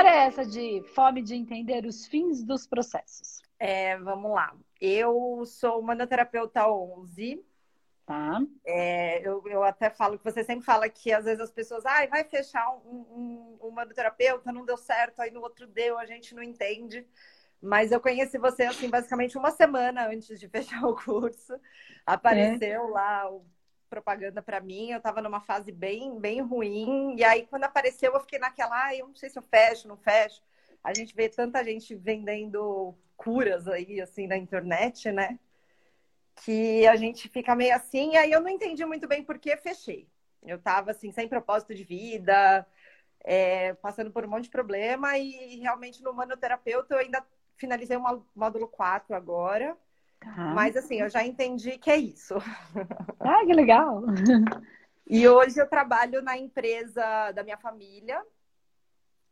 história é essa de fome de entender os fins dos processos? É, vamos lá. Eu sou manoterapeuta 11. Tá. É, eu, eu até falo que você sempre fala que às vezes as pessoas, ah, vai fechar um, um, um manoterapeuta, não deu certo, aí no outro deu, a gente não entende. Mas eu conheci você, assim, basicamente uma semana antes de fechar o curso. Apareceu é. lá o propaganda para mim, eu estava numa fase bem, bem ruim. E aí, quando apareceu, eu fiquei naquela, ah, eu não sei se eu fecho, não fecho. A gente vê tanta gente vendendo curas aí, assim, na internet, né? Que a gente fica meio assim. E aí, eu não entendi muito bem por que fechei. Eu estava, assim, sem propósito de vida, é, passando por um monte de problema. E realmente, no manoterapeuta, eu ainda finalizei o módulo 4 agora. Tá. Mas assim, eu já entendi que é isso. Ah, que legal! E hoje eu trabalho na empresa da minha família.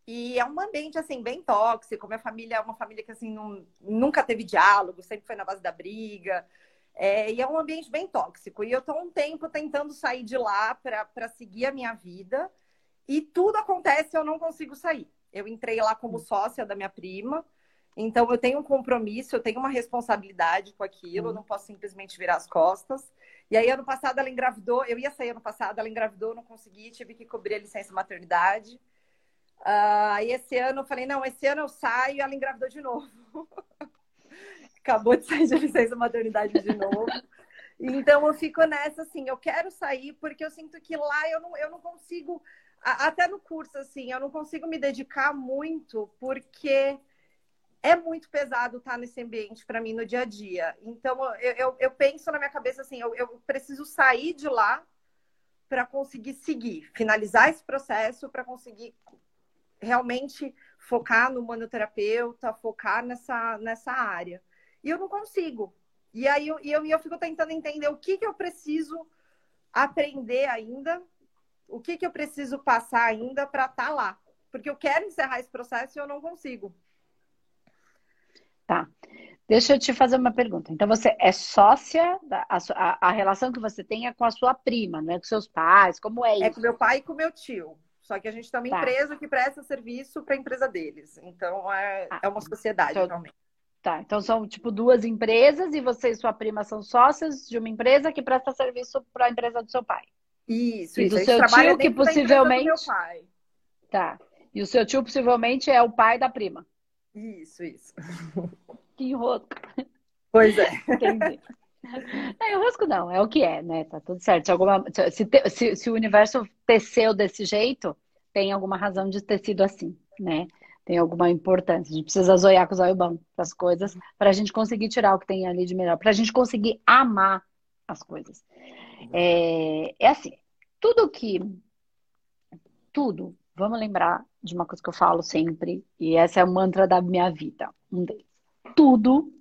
E é um ambiente, assim, bem tóxico. Minha família é uma família que, assim, não, nunca teve diálogo, sempre foi na base da briga. É, e é um ambiente bem tóxico. E eu estou um tempo tentando sair de lá para seguir a minha vida. E tudo acontece eu não consigo sair. Eu entrei lá como hum. sócia da minha prima. Então, eu tenho um compromisso, eu tenho uma responsabilidade com aquilo, eu uhum. não posso simplesmente virar as costas. E aí, ano passado, ela engravidou, eu ia sair ano passado, ela engravidou, não consegui, tive que cobrir a licença maternidade. Uh, aí, esse ano, eu falei, não, esse ano eu saio, e ela engravidou de novo. Acabou de sair de licença maternidade de novo. Então, eu fico nessa, assim, eu quero sair porque eu sinto que lá eu não, eu não consigo, até no curso, assim, eu não consigo me dedicar muito porque é muito pesado estar nesse ambiente para mim no dia a dia. Então, eu, eu, eu, penso na minha cabeça assim: eu, eu preciso sair de lá para conseguir seguir, finalizar esse processo, para conseguir realmente focar no manoterapeuta, focar nessa, nessa área. E eu não consigo. E aí eu, eu, eu fico tentando entender o que, que eu preciso aprender ainda, o que, que eu preciso passar ainda para estar tá lá. Porque eu quero encerrar esse processo e eu não consigo. Tá. Deixa eu te fazer uma pergunta. Então, você é sócia, da, a, a, relação que você tem é com a sua prima, não é com seus pais? Como é isso? É com meu pai e com meu tio. Só que a gente tem uma tá. empresa que presta serviço para a empresa deles. Então, é, ah, é uma sociedade, então, realmente. Tá, então são tipo duas empresas e você e sua prima são sócias de uma empresa que presta serviço para a empresa do seu pai. Isso, e isso. do seu tio que possivelmente. Tá. E o seu tio possivelmente é o pai da prima. Isso, isso. Que enrosco. Pois é. Entendi. É, enrosco não, é o que é, né? Tá tudo certo. Se, alguma, se, te, se, se o universo teceu desse jeito, tem alguma razão de ter sido assim, né? Tem alguma importância. A gente precisa zoiar com olhos bons as coisas para a gente conseguir tirar o que tem ali de melhor, para a gente conseguir amar as coisas. É, é assim, tudo que. Tudo, vamos lembrar de uma coisa que eu falo sempre, e essa é o mantra da minha vida. Tudo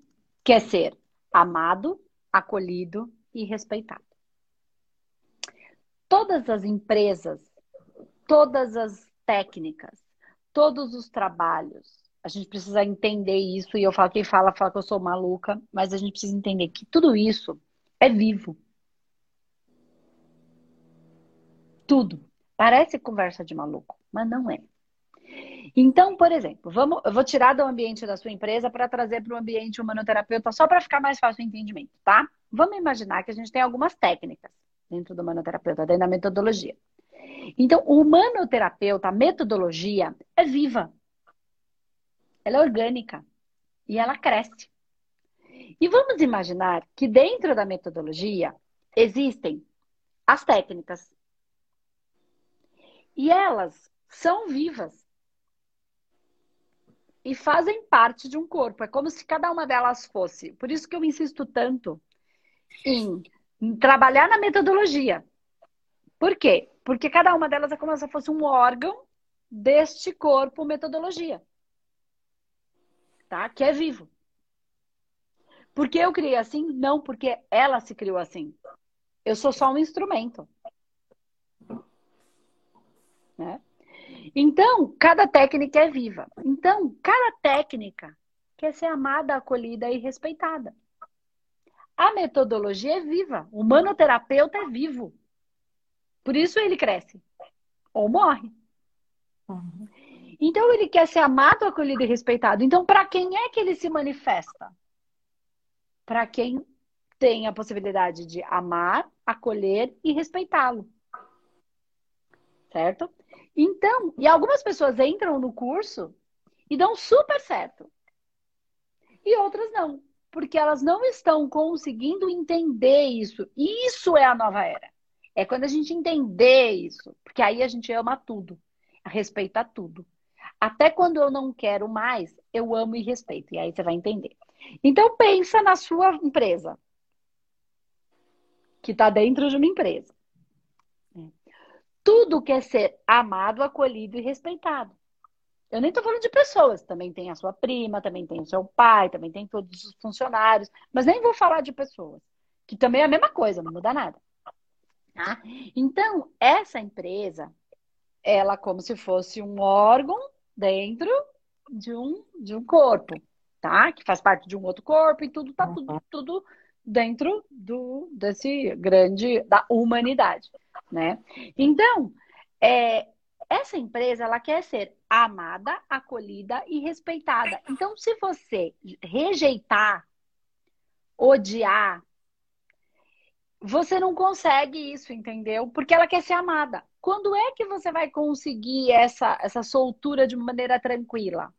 quer ser amado, acolhido e respeitado. Todas as empresas, todas as técnicas, todos os trabalhos, a gente precisa entender isso, e eu falo, quem fala, fala que eu sou maluca, mas a gente precisa entender que tudo isso é vivo. Tudo. Parece conversa de maluco, mas não é. Então, por exemplo, vamos, eu vou tirar do ambiente da sua empresa para trazer para o ambiente humanoterapeuta só para ficar mais fácil o entendimento, tá? Vamos imaginar que a gente tem algumas técnicas dentro do humanoterapeuta, dentro da metodologia. Então, o humanoterapeuta, a metodologia é viva. Ela é orgânica e ela cresce. E vamos imaginar que dentro da metodologia existem as técnicas. E elas são vivas e fazem parte de um corpo. É como se cada uma delas fosse. Por isso que eu insisto tanto em, trabalhar na metodologia. Por quê? Porque cada uma delas é como se fosse um órgão deste corpo metodologia. Tá? Que é vivo. Por que eu criei assim? Não porque ela se criou assim. Eu sou só um instrumento. Né? Então, cada técnica é viva. Então, cada técnica quer ser amada, acolhida e respeitada. A metodologia é viva. O manoterapeuta é vivo. Por isso ele cresce ou morre. Uhum. Então ele quer ser amado, acolhido e respeitado. Então, para quem é que ele se manifesta? Para quem tem a possibilidade de amar, acolher e respeitá-lo. Certo? Então, e algumas pessoas entram no curso e dão super certo. E outras não, porque elas não estão conseguindo entender isso. Isso é a nova era. É quando a gente entender isso, porque aí a gente ama tudo, respeita tudo. Até quando eu não quero mais, eu amo e respeito. E aí você vai entender. Então pensa na sua empresa, que está dentro de uma empresa. Tudo quer ser amado, acolhido e respeitado. Eu nem estou falando de pessoas, também tem a sua prima, também tem o seu pai, também tem todos os funcionários, mas nem vou falar de pessoas, que também é a mesma coisa, não muda nada. Tá? Então, essa empresa, ela como se fosse um órgão dentro de um, de um corpo, tá? Que faz parte de um outro corpo e tudo tá tudo, tudo dentro do, desse grande da humanidade, né? Então, é, essa empresa ela quer ser amada, acolhida e respeitada. Então, se você rejeitar, odiar, você não consegue isso, entendeu? Porque ela quer ser amada. Quando é que você vai conseguir essa, essa soltura de maneira tranquila?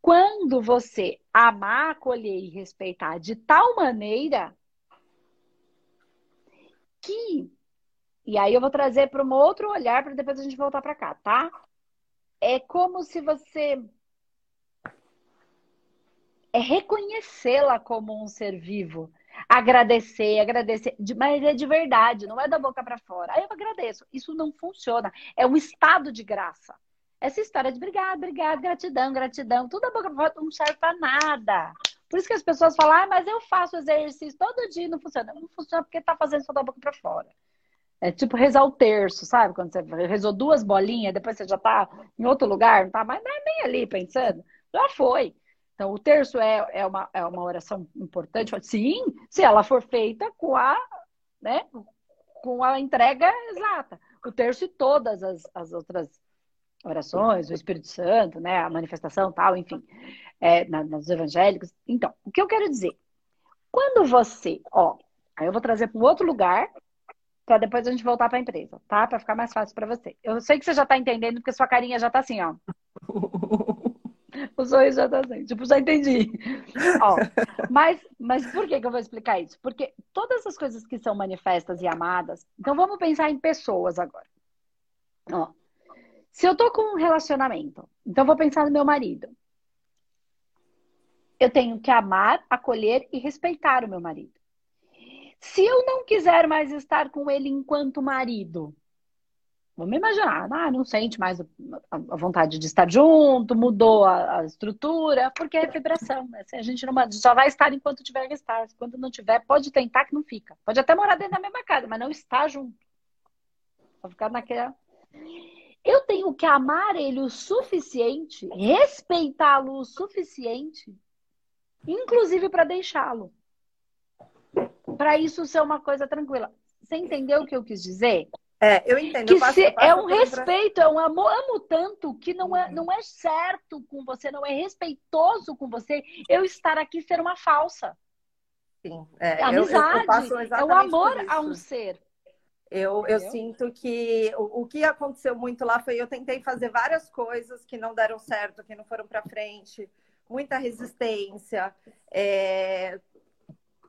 Quando você amar, acolher e respeitar de tal maneira que. E aí eu vou trazer para um outro olhar para depois a gente voltar para cá, tá? É como se você é reconhecê-la como um ser vivo agradecer, agradecer, mas é de verdade, não é da boca para fora. Aí eu agradeço. Isso não funciona. É um estado de graça. Essa história de obrigado, obrigado, gratidão, gratidão, tudo da boca para fora não serve para nada. Por isso que as pessoas falam, ah, mas eu faço exercício todo dia não funciona. Não funciona porque tá fazendo só da boca para fora. É tipo rezar o terço, sabe? Quando você rezou duas bolinhas, depois você já tá em outro lugar, não tá mais nem ali pensando. Já foi. Então, o terço é, é, uma, é uma oração importante? Sim, se ela for feita com a, né, com a entrega exata. O terço e todas as, as outras orações, o Espírito Santo, né, a manifestação tal, enfim, é, na, nos evangélicos. Então, o que eu quero dizer? Quando você, ó, aí eu vou trazer para um outro lugar, para depois a gente voltar para a empresa, tá? Para ficar mais fácil para você. Eu sei que você já está entendendo, porque sua carinha já está assim, ó. O sorriso já tá assim, tipo, já entendi. Ó, mas, mas por que, que eu vou explicar isso? Porque todas as coisas que são manifestas e amadas, então vamos pensar em pessoas agora. Ó, se eu tô com um relacionamento, então vou pensar no meu marido. Eu tenho que amar, acolher e respeitar o meu marido. Se eu não quiser mais estar com ele enquanto marido, Vamos imaginar, ah, não sente mais a vontade de estar junto, mudou a, a estrutura, porque é vibração. Né? A gente não só vai estar enquanto tiver que estar. Quando não tiver, pode tentar que não fica. Pode até morar dentro da mesma casa, mas não está junto. Vai ficar naquela. Eu tenho que amar ele o suficiente, respeitá-lo o suficiente, inclusive para deixá-lo. Para isso ser uma coisa tranquila. Você entendeu o que eu quis dizer? É, eu entendo. Que eu passo, se, passo é um respeito, pra... é um amor. Amo tanto que não é, não é certo com você, não é respeitoso com você eu estar aqui ser uma falsa. Sim, é, amizade eu, eu é o amor a um ser. Eu, eu sinto que o, o que aconteceu muito lá foi eu tentei fazer várias coisas que não deram certo, que não foram para frente, muita resistência. É,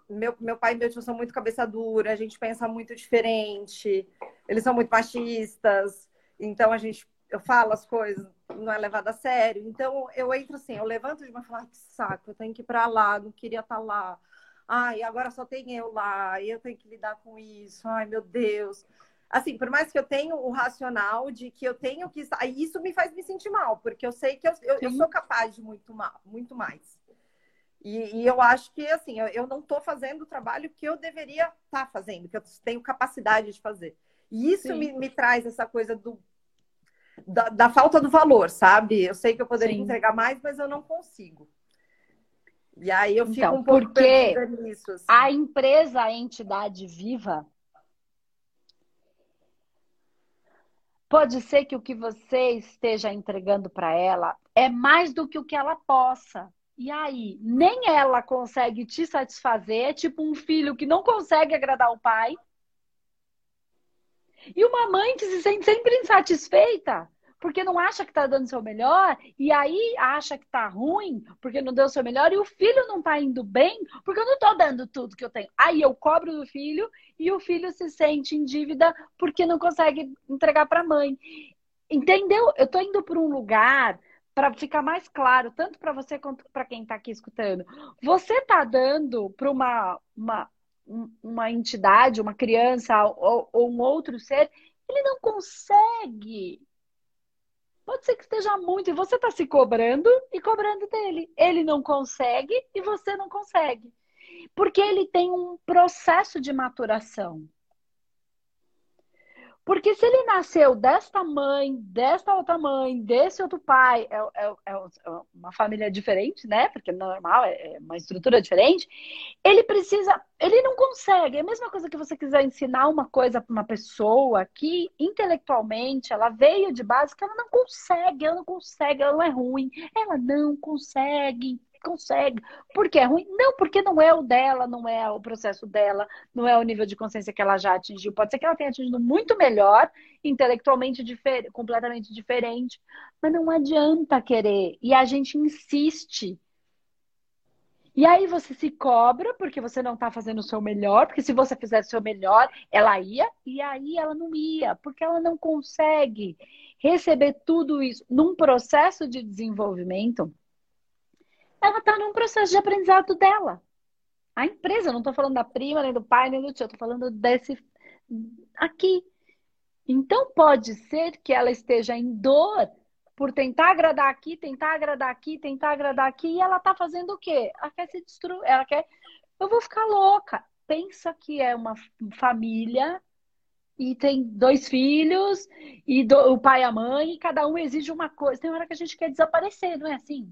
meu, meu pai e meu tio são muito cabeça dura, a gente pensa muito diferente, eles são muito machistas, então a gente, eu falo as coisas, não é levado a sério. Então eu entro assim, eu levanto de uma e falo, que saco, eu tenho que ir para lá, não queria estar tá lá. Ai, agora só tem eu lá, e eu tenho que lidar com isso. Ai, meu Deus. Assim, por mais que eu tenha o racional de que eu tenho que. Isso me faz me sentir mal, porque eu sei que eu, eu, eu sou capaz de muito, mal, muito mais. E, e, eu acho que, assim, eu, eu não estou fazendo o trabalho que eu deveria estar tá fazendo, que eu tenho capacidade de fazer. E isso me, me, traz essa coisa do, da, da, falta do valor, sabe? Eu sei que eu poderia Sim. entregar mais, mas eu não consigo. E aí eu fico então, um pouco porque nisso. Assim. A empresa, a entidade viva, Pode ser que o que você esteja entregando para ela é mais do que o que ela possa. E aí, nem ela consegue te satisfazer, é tipo um filho que não consegue agradar o pai. E uma mãe que se sente sempre insatisfeita, porque não acha que está dando seu melhor, e aí acha que está ruim, porque não deu seu melhor, e o filho não está indo bem, porque eu não estou dando tudo que eu tenho. Aí eu cobro do filho, e o filho se sente em dívida porque não consegue entregar para mãe. Entendeu? Eu estou indo para um lugar para ficar mais claro, tanto para você quanto para quem está aqui escutando. Você está dando para uma, uma, uma entidade, uma criança ou, ou um outro ser, ele não consegue. Pode ser que esteja muito e você está se cobrando e cobrando dele. Ele não consegue e você não consegue. Porque ele tem um processo de maturação. Porque se ele nasceu desta mãe, desta outra mãe, desse outro pai, é, é, é, é uma família diferente, né? Porque é normal, é, é uma estrutura diferente. Ele precisa, ele não consegue. É a mesma coisa que você quiser ensinar uma coisa para uma pessoa que intelectualmente ela veio de base que ela não consegue, ela não consegue, ela não é ruim, ela não consegue consegue. Porque é ruim? Não, porque não é o dela, não é o processo dela, não é o nível de consciência que ela já atingiu. Pode ser que ela tenha atingido muito melhor, intelectualmente difer completamente diferente, mas não adianta querer. E a gente insiste. E aí você se cobra porque você não está fazendo o seu melhor, porque se você fizesse o seu melhor, ela ia, e aí ela não ia, porque ela não consegue receber tudo isso num processo de desenvolvimento ela está num processo de aprendizado dela. A empresa, não estou falando da prima, nem do pai, nem do tio, estou falando desse aqui. Então pode ser que ela esteja em dor por tentar agradar aqui, tentar agradar aqui, tentar agradar aqui, e ela está fazendo o quê? Ela quer se destruir, ela quer. Eu vou ficar louca. Pensa que é uma família e tem dois filhos, e do, o pai e a mãe, e cada um exige uma coisa. Tem hora que a gente quer desaparecer, não é assim?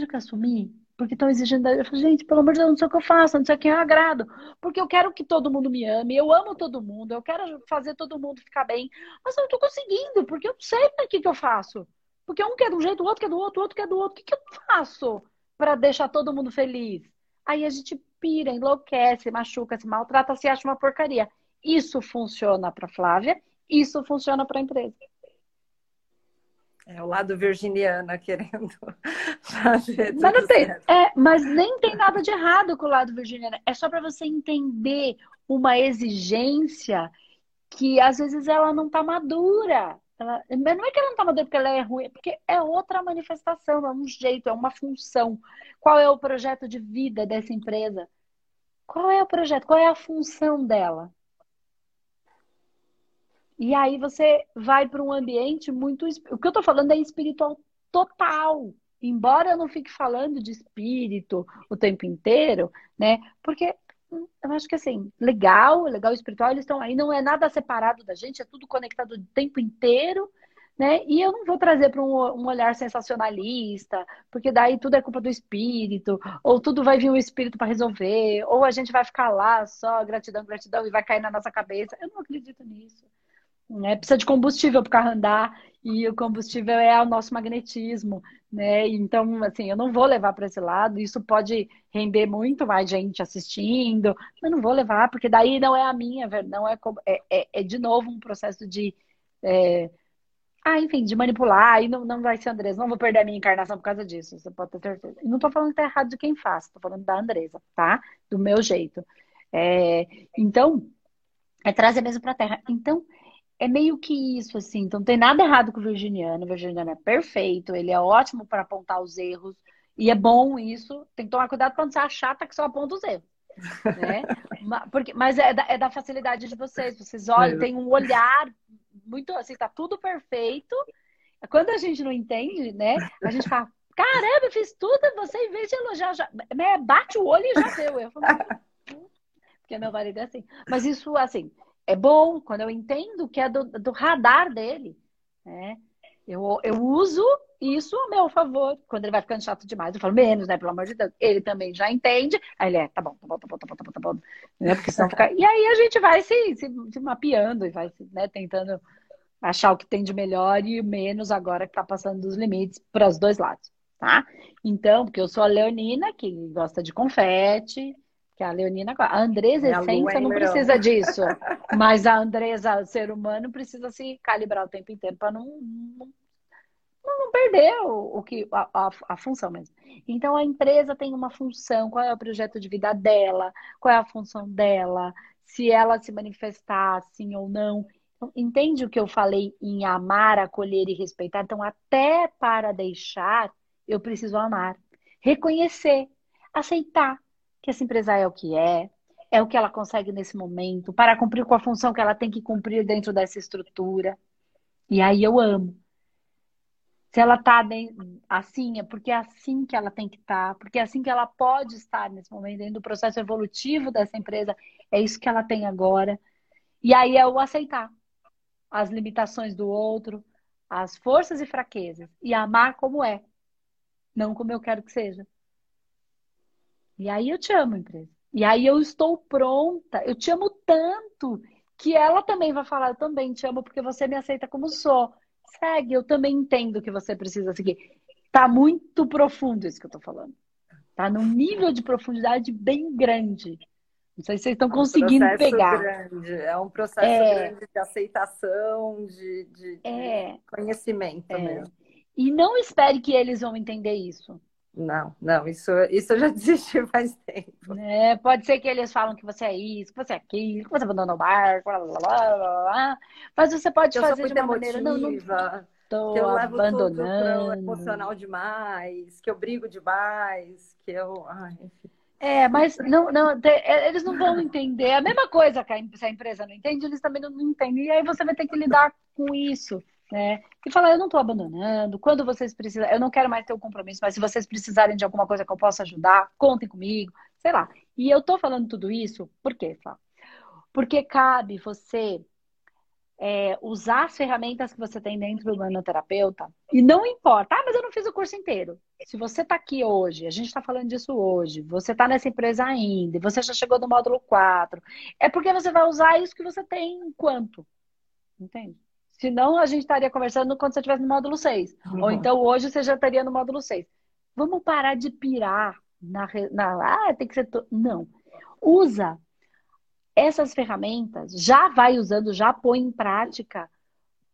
Já quer assumir? Porque estão exigindo. Eu falo, gente, pelo amor de Deus, não sei o que eu faço, não sei quem eu agrado. Porque eu quero que todo mundo me ame, eu amo todo mundo, eu quero fazer todo mundo ficar bem. Mas eu não estou conseguindo, porque eu não sei o que, que eu faço. Porque um quer de um jeito, o outro quer do outro, o outro quer do outro. O que, que eu faço para deixar todo mundo feliz? Aí a gente pira, enlouquece, machuca, se maltrata, se acha uma porcaria. Isso funciona para Flávia, isso funciona para a empresa. É o lado virginiana querendo fazer mas não tem, é, mas nem tem nada de errado com o lado virginiano. É só para você entender uma exigência que às vezes ela não está madura. Ela, não é que ela não está madura porque ela é ruim, é porque é outra manifestação, é um jeito, é uma função. Qual é o projeto de vida dessa empresa? Qual é o projeto? Qual é a função dela? E aí você vai para um ambiente muito. O que eu estou falando é espiritual total. Embora eu não fique falando de espírito o tempo inteiro, né? Porque hum, eu acho que assim, legal, legal espiritual, eles estão aí, não é nada separado da gente, é tudo conectado o tempo inteiro, né? E eu não vou trazer para um, um, olhar sensacionalista, porque daí tudo é culpa do espírito, ou tudo vai vir o espírito para resolver, ou a gente vai ficar lá só gratidão, gratidão e vai cair na nossa cabeça. Eu não acredito nisso. Né? Precisa de combustível para o carro andar e o combustível é o nosso magnetismo, né? Então, assim, eu não vou levar para esse lado. Isso pode render muito mais gente assistindo, mas não vou levar porque daí não é a minha, não é é, é, é de novo um processo de é... ah, enfim, de manipular e não, não vai ser Andresa. Não vou perder a minha encarnação por causa disso. Você pode ter certeza. E não estou falando que tá errado de quem faz, estou falando da Andresa, tá? Do meu jeito. É... Então, é trazer mesmo para a Terra. Então é meio que isso, assim. Então, não tem nada errado com o virginiano. O virginiano é perfeito, ele é ótimo para apontar os erros. E é bom isso. Tem que tomar cuidado quando você achar que só aponta os erros. Né? Porque, mas é da, é da, facilidade de vocês. Vocês olham, tem um olhar muito assim, tá tudo perfeito. Quando a gente não entende, né? A gente fala, caramba, eu fiz tudo, você em vez de elogiar, já, né, bate o olho e já deu. Eu falo, porque meu marido é assim. Mas isso, assim, é bom quando eu entendo que é do, do radar dele. Né? Eu, eu uso isso a meu favor. Quando ele vai ficando chato demais, eu falo menos, né? Pelo amor de Deus. Ele também já entende. Aí ele é, tá bom, tá bom, tá bom, tá bom, tá bom, tá bom. Né? Porque senão fica. E aí a gente vai se, se, se mapeando e vai né, tentando achar o que tem de melhor e menos agora que está passando dos limites para os dois lados, tá? Então, porque eu sou a Leonina, que gosta de confete, que a Leonina, a Andresa, é essência, não precisa disso. Mas a Andresa, o ser humano, precisa se calibrar o tempo inteiro para não, não, não, perder o, o que, a, a, a, função mesmo. Então, a empresa tem uma função, qual é o projeto de vida dela, qual é a função dela, se ela se manifestar sim ou não. Então, entende o que eu falei em amar, acolher e respeitar? Então, até para deixar, eu preciso amar, reconhecer, aceitar que essa empresa é o que é, é o que ela consegue nesse momento, para cumprir com a função que ela tem que cumprir dentro dessa estrutura. E aí eu amo. Se ela está assim, é porque é assim que ela tem que estar, tá, porque é assim que ela pode estar nesse momento, dentro do processo evolutivo dessa empresa, é isso que ela tem agora. E aí é o aceitar as limitações do outro, as forças e fraquezas, e amar como é, não como eu quero que seja. E aí eu te amo, empresa. E aí eu estou pronta. Eu te amo tanto que ela também vai falar, eu também te amo porque você me aceita como sou. Segue, eu também entendo que você precisa seguir. Tá muito profundo isso que eu tô falando. Tá num nível de profundidade bem grande. Não sei se vocês estão é um conseguindo pegar. Grande. É um processo é... grande de aceitação, de, de, é... de conhecimento é... mesmo. E não espere que eles vão entender isso. Não, não, isso, isso eu já desisti faz tempo. É, pode ser que eles falam que você é isso, que você é aquilo, que você abandonou o barco, blá, blá, blá, blá, mas você pode eu fazer de uma emotiva, maneira. Não, não tô que eu levo abandonando. tudo emocional demais, que eu brigo demais, que eu. Ai, enfim. É, mas não, não, é, eles não vão entender. A mesma coisa que a, se a empresa não entende, eles também não entendem. E aí você vai ter que lidar com isso né? E falar, eu não estou abandonando, quando vocês precisam, eu não quero mais ter o um compromisso, mas se vocês precisarem de alguma coisa que eu possa ajudar, contem comigo, sei lá. E eu estou falando tudo isso, por quê, Flávia? Porque cabe você é, usar as ferramentas que você tem dentro do manoterapeuta e não importa, ah, mas eu não fiz o curso inteiro. Se você está aqui hoje, a gente está falando disso hoje, você está nessa empresa ainda, você já chegou no módulo 4, é porque você vai usar isso que você tem enquanto. Entende? Senão, a gente estaria conversando quando você estivesse no módulo 6. Uhum. Ou então, hoje, você já estaria no módulo 6. Vamos parar de pirar na... na ah, tem que ser... To... Não. Usa essas ferramentas, já vai usando, já põe em prática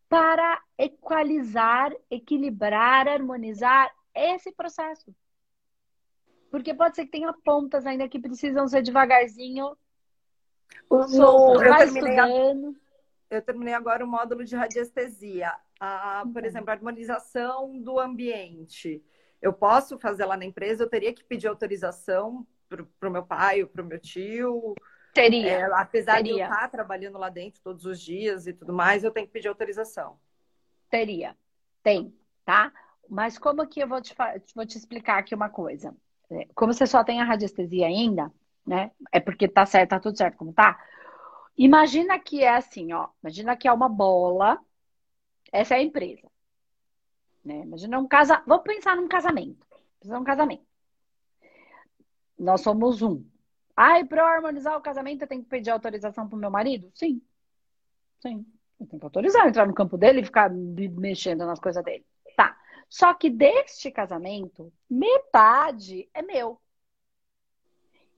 para equalizar, equilibrar, harmonizar esse processo. Porque pode ser que tenha pontas ainda que precisam ser devagarzinho. O, vai estudando eu terminei agora o módulo de radiestesia. A, por uhum. exemplo, a harmonização do ambiente. Eu posso fazer lá na empresa, eu teria que pedir autorização para o meu pai ou para o meu tio. Teria. É, apesar teria. de eu estar trabalhando lá dentro todos os dias e tudo mais, eu tenho que pedir autorização. Teria. Tem, tá? Mas como que eu vou te, vou te explicar aqui uma coisa? É, como você só tem a radiestesia ainda, né? É porque tá certo, tá tudo certo como tá. Imagina que é assim, ó. Imagina que é uma bola. Essa é a empresa. Né? Imagina um casamento. Vamos pensar num casamento. Pensar num casamento. Nós somos um. Ai, para harmonizar o casamento, eu tenho que pedir autorização pro meu marido? Sim. Sim. Eu tenho que autorizar, entrar no campo dele e ficar mexendo nas coisas dele. Tá. Só que deste casamento, metade é meu.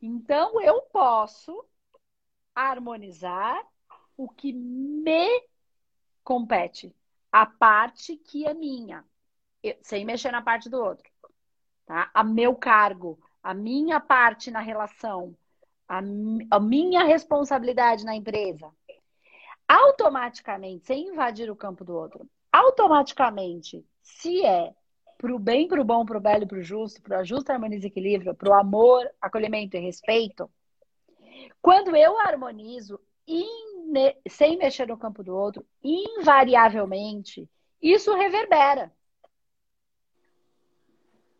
Então eu posso harmonizar o que me compete, a parte que é minha, eu, sem mexer na parte do outro, tá? A meu cargo, a minha parte na relação, a, a minha responsabilidade na empresa. Automaticamente, sem invadir o campo do outro, automaticamente, se é para o bem, para o bom, para o belo e para o justo, para o justo, harmonia e equilíbrio, para o amor, acolhimento e respeito, quando eu harmonizo sem mexer no campo do outro, invariavelmente, isso reverbera.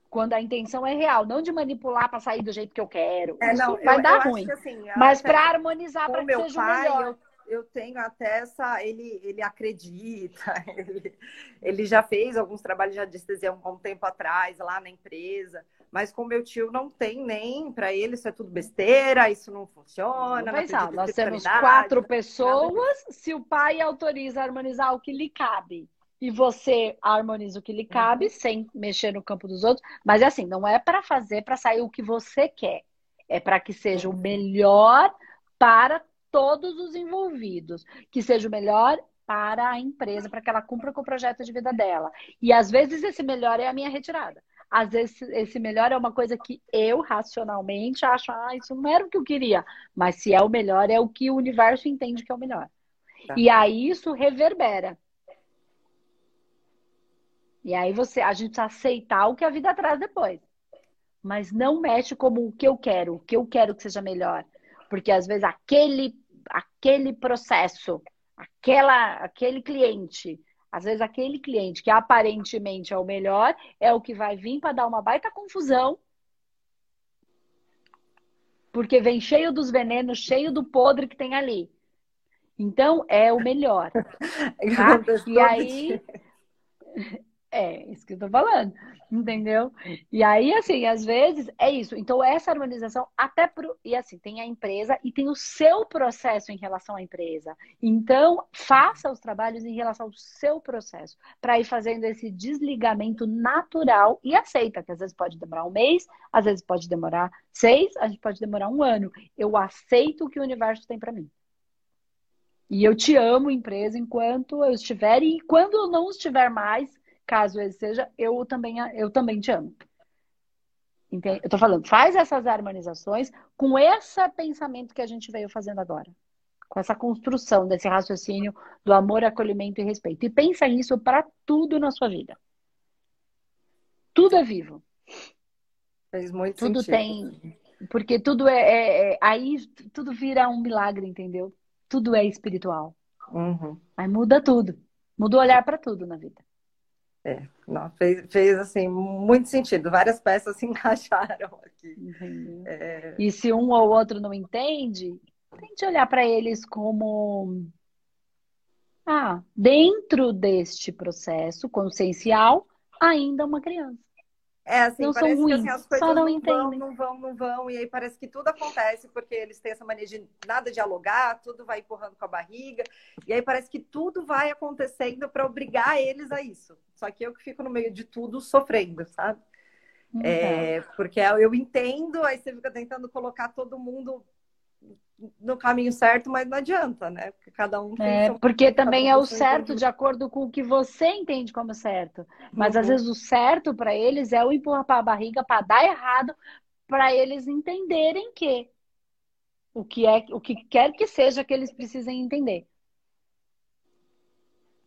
Quando a intenção é real, não de manipular para sair do jeito que eu quero. É, não, vai eu, dar eu ruim. Assim, Mas para harmonizar, para que seja pai, melhor. Eu eu tenho até essa. Ele, ele acredita, ele, ele já fez alguns trabalhos de anestesia há um tempo atrás, lá na empresa. Mas com meu tio não tem nem, para ele isso é tudo besteira, isso não funciona. Não pensar, nós temos quatro pessoas, se o pai autoriza a harmonizar o que lhe cabe e você harmoniza o que lhe cabe, uhum. sem mexer no campo dos outros, mas é assim, não é para fazer para sair o que você quer, é para que seja o melhor para todos os envolvidos, que seja o melhor para a empresa, para que ela cumpra com o projeto de vida dela. E às vezes esse melhor é a minha retirada. Às vezes esse melhor é uma coisa que eu racionalmente acho, ah, isso não era o que eu queria. Mas se é o melhor, é o que o universo entende que é o melhor. Tá. E aí isso reverbera. E aí você, a gente aceitar o que a vida traz depois. Mas não mexe como o que eu quero, o que eu quero que seja melhor. Porque às vezes aquele aquele processo, aquela, aquele cliente, às vezes aquele cliente que aparentemente é o melhor, é o que vai vir para dar uma baita confusão. Porque vem cheio dos venenos, cheio do podre que tem ali. Então, é o melhor. Tá? E aí. É, isso que eu tô falando, entendeu? E aí, assim, às vezes é isso. Então, essa harmonização, até pro. E assim, tem a empresa e tem o seu processo em relação à empresa. Então, faça os trabalhos em relação ao seu processo, para ir fazendo esse desligamento natural e aceita, que às vezes pode demorar um mês, às vezes pode demorar seis, a gente pode demorar um ano. Eu aceito o que o universo tem para mim. E eu te amo, empresa, enquanto eu estiver, e quando eu não estiver mais caso ele seja, eu também, eu também te amo. Entende? Eu tô falando, faz essas harmonizações com esse pensamento que a gente veio fazendo agora. Com essa construção desse raciocínio do amor, acolhimento e respeito. E pensa nisso para tudo na sua vida. Tudo é vivo. Faz muito tudo sentido. tem. Porque tudo é, é, é, Aí tudo vira um milagre, entendeu? Tudo é espiritual. Uhum. Aí muda tudo. Muda o olhar para tudo na vida. É, não, fez, fez assim muito sentido. Várias peças se encaixaram aqui. É... E se um ou outro não entende, tente olhar para eles como ah, dentro deste processo consciencial, ainda uma criança. É assim, não parece são ruins, que assim, as coisas só não, não vão, não vão, não vão, e aí parece que tudo acontece porque eles têm essa mania de nada dialogar, tudo vai empurrando com a barriga, e aí parece que tudo vai acontecendo para obrigar eles a isso. Só que eu que fico no meio de tudo sofrendo, sabe? Uhum. É, porque eu entendo, aí você fica tentando colocar todo mundo no caminho certo, mas não adianta, né? Porque cada um tem é, Porque também é o certo de acordo com o que você entende como certo. Mas uhum. às vezes o certo para eles é o empurrar para a barriga para dar errado, para eles entenderem que o que é o que quer que seja que eles precisem entender.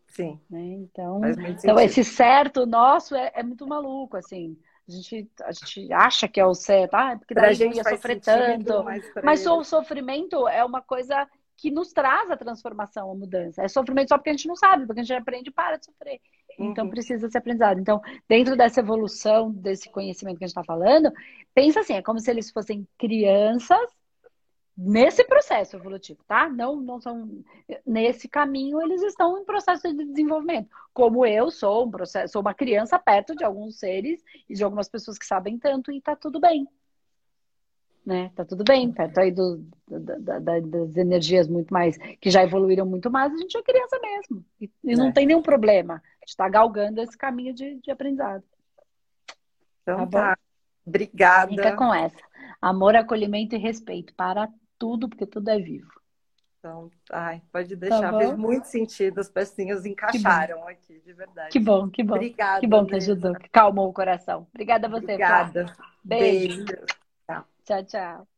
Sim. Né? Então, então esse certo nosso é, é muito maluco, assim. A gente, a gente acha que é o certo, ah, porque daí a gente ia sofrer tanto. Mas o sofrimento é uma coisa que nos traz a transformação, a mudança. É sofrimento só porque a gente não sabe, porque a gente aprende e para de sofrer. Então uhum. precisa ser aprendizado. Então, dentro dessa evolução, desse conhecimento que a gente está falando, pensa assim, é como se eles fossem crianças nesse processo evolutivo, tá? Não, não são nesse caminho, eles estão em processo de desenvolvimento. Como eu sou um processo, sou uma criança perto de alguns seres e de algumas pessoas que sabem tanto e tá tudo bem. Né? Tá tudo bem, perto aí do, da, da, das energias muito mais, que já evoluíram muito mais, a gente é criança mesmo. E, e não é. tem nenhum problema. A gente tá galgando esse caminho de, de aprendizado. Então tá. tá. Obrigada. Fica com essa. Amor, acolhimento e respeito para tudo, porque tudo é vivo. Então, ai, pode tá deixar, tá fez muito sentido, as pecinhas encaixaram aqui, de verdade. Que bom, que bom. Obrigada. Que bom que ajudou, que calmou o coração. Obrigada a você, Obrigada. Beijo. Beijo. Tchau, tchau.